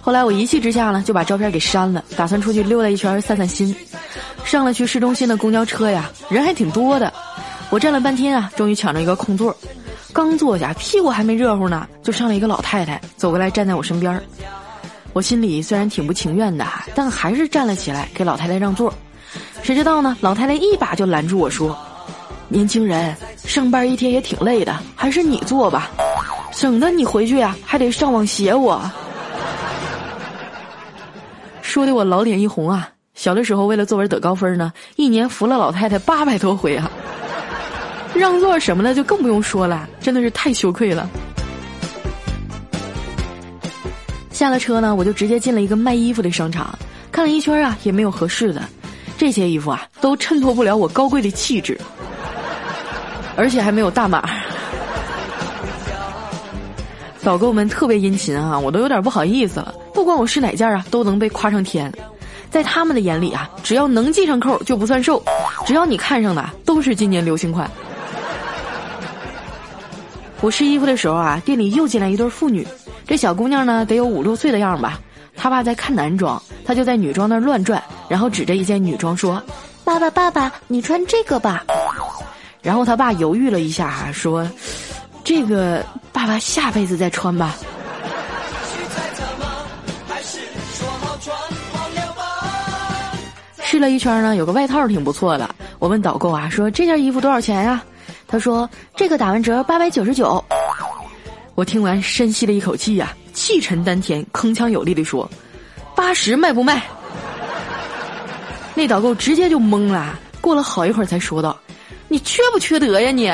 后来我一气之下呢，就把照片给删了，打算出去溜达一圈散散心。上了去市中心的公交车呀，人还挺多的。我站了半天啊，终于抢着一个空座。刚坐下，屁股还没热乎呢，就上来一个老太太，走过来站在我身边。我心里虽然挺不情愿的，但还是站了起来给老太太让座。谁知道呢，老太太一把就拦住我说：“年轻人，上班一天也挺累的，还是你坐吧，省得你回去呀还得上网写我。”说的我老脸一红啊！小的时候为了作文得高分呢，一年扶了老太太八百多回啊。让座什么的就更不用说了，真的是太羞愧了。下了车呢，我就直接进了一个卖衣服的商场，看了一圈啊，也没有合适的。这些衣服啊，都衬托不了我高贵的气质，而且还没有大码。导购们特别殷勤啊，我都有点不好意思了。不管我是哪件啊，都能被夸上天。在他们的眼里啊，只要能系上扣就不算瘦，只要你看上的都是今年流行款。我试衣服的时候啊，店里又进来一对妇女。这小姑娘呢，得有五六岁的样吧。她爸在看男装，她就在女装那乱转，然后指着一件女装说：“爸爸，爸爸，你穿这个吧。”然后他爸犹豫了一下，说：“这个爸爸下辈子再穿吧。”试了一圈呢，有个外套挺不错的。我问导购啊，说这件衣服多少钱呀？他说：“这个打完折八百九十九。”我听完深吸了一口气呀，气沉丹田、铿锵有力地说：“八十卖不卖？”那导购直接就懵了，过了好一会儿才说道：“你缺不缺德呀你？”